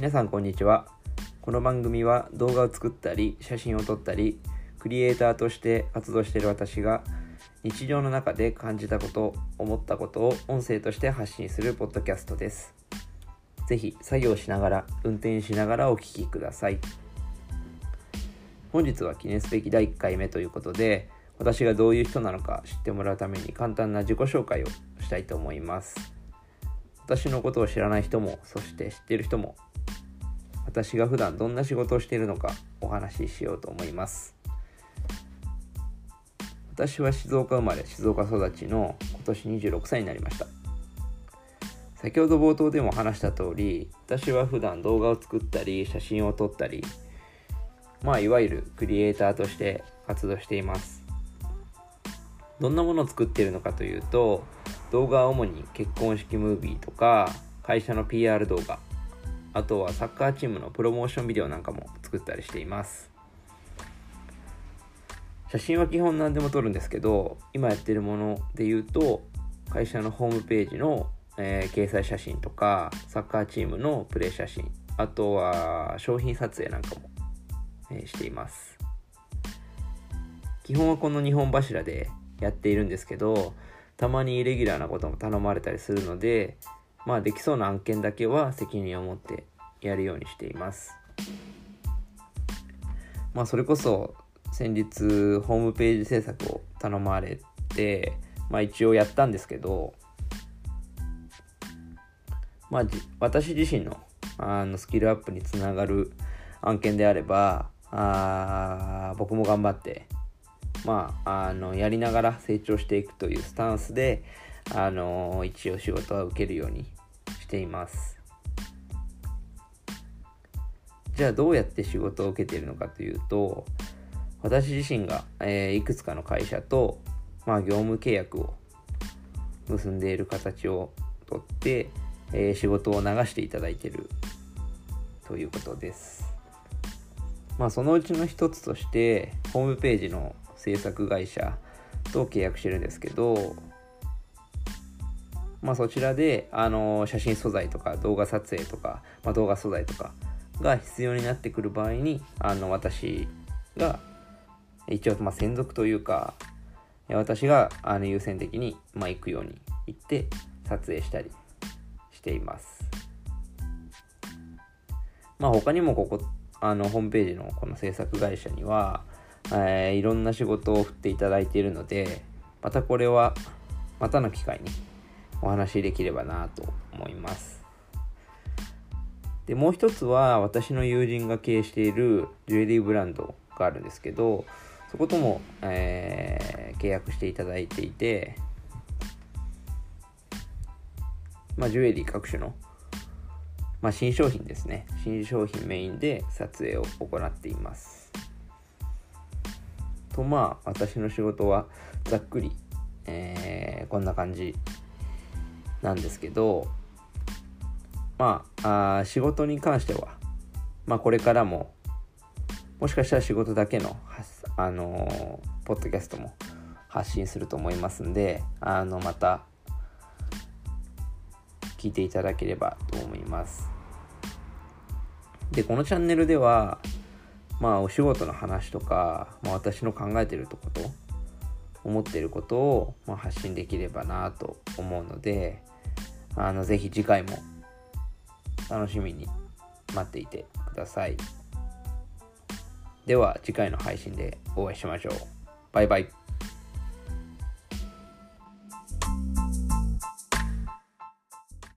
皆さんこんにちは。この番組は動画を作ったり写真を撮ったりクリエイターとして活動している私が日常の中で感じたこと思ったことを音声として発信するポッドキャストです。ぜひ作業しながら運転しながらお聴きください。本日は記念すべき第1回目ということで私がどういう人なのか知ってもらうために簡単な自己紹介をしたいと思います。私のことを知らない人もそして知っている人も私が普段どんな仕事をしているのかお話ししようと思います。私は静岡生まれ静岡育ちの今年26歳になりました。先ほど冒頭でも話した通り私は普段動画を作ったり写真を撮ったりまあいわゆるクリエイターとして活動しています。どんなものを作っているのかというと動画は主に結婚式ムービーとか会社の PR 動画あとはサッカーチームのプロモーションビデオなんかも作ったりしています。写真は基本何でも撮るんですけど今やってるもので言うと会社のホームページの、えー、掲載写真とかサッカーチームのプレー写真あとは商品撮影なんかも、えー、しています。基本はこの2本柱でやっているんですけどたまにイレギュラーなことも頼まれたりするのでまあできそうな案件だけは責任を持ってやるようにしています。まあそれこそ先日ホームページ制作を頼まれてまあ一応やったんですけどまあ私自身のあのスキルアップにつながる案件であればあ僕も頑張ってまああのやりながら成長していくというスタンスであの一応仕事は受けるようにしています。じゃあどうやって仕事を受けているのかというと私自身が、えー、いくつかの会社と、まあ、業務契約を結んでいる形をとって、えー、仕事を流していただいているということです。まあそのうちの一つとしてホームページの制作会社と契約してるんですけどまあ、そちらで、あの写真素材とか動画撮影とか、まあ、動画素材とかが必要になってくる場合にあの私が一応、まあ、専属というか私があの優先的に、まあ、行くように行って撮影したりしています。まあ他にもここあのホームページのこの制作会社には、えー、いろんな仕事を振っていただいているのでまたこれはまたの機会にお話しできればなと思います。で、もう一つは私の友人が経営しているジュエリーブランドがあるんですけど、そことも、えー、契約していただいていて、まあ、ジュエリー各種の、まあ、新商品ですね。新商品メインで撮影を行っています。と、まあ、私の仕事はざっくり、えー、こんな感じなんですけどまああ仕事に関しては、まあ、これからももしかしたら仕事だけの、あのー、ポッドキャストも発信すると思いますんであのまた聞いていただければと思います。でこのチャンネルではまあお仕事の話とか、まあ、私の考えてるとこと思ってることを、まあ、発信できればなと思うのであのぜひ次回も楽しみに待っていてください。では次回の配信でお会いしましょう。バイバイ。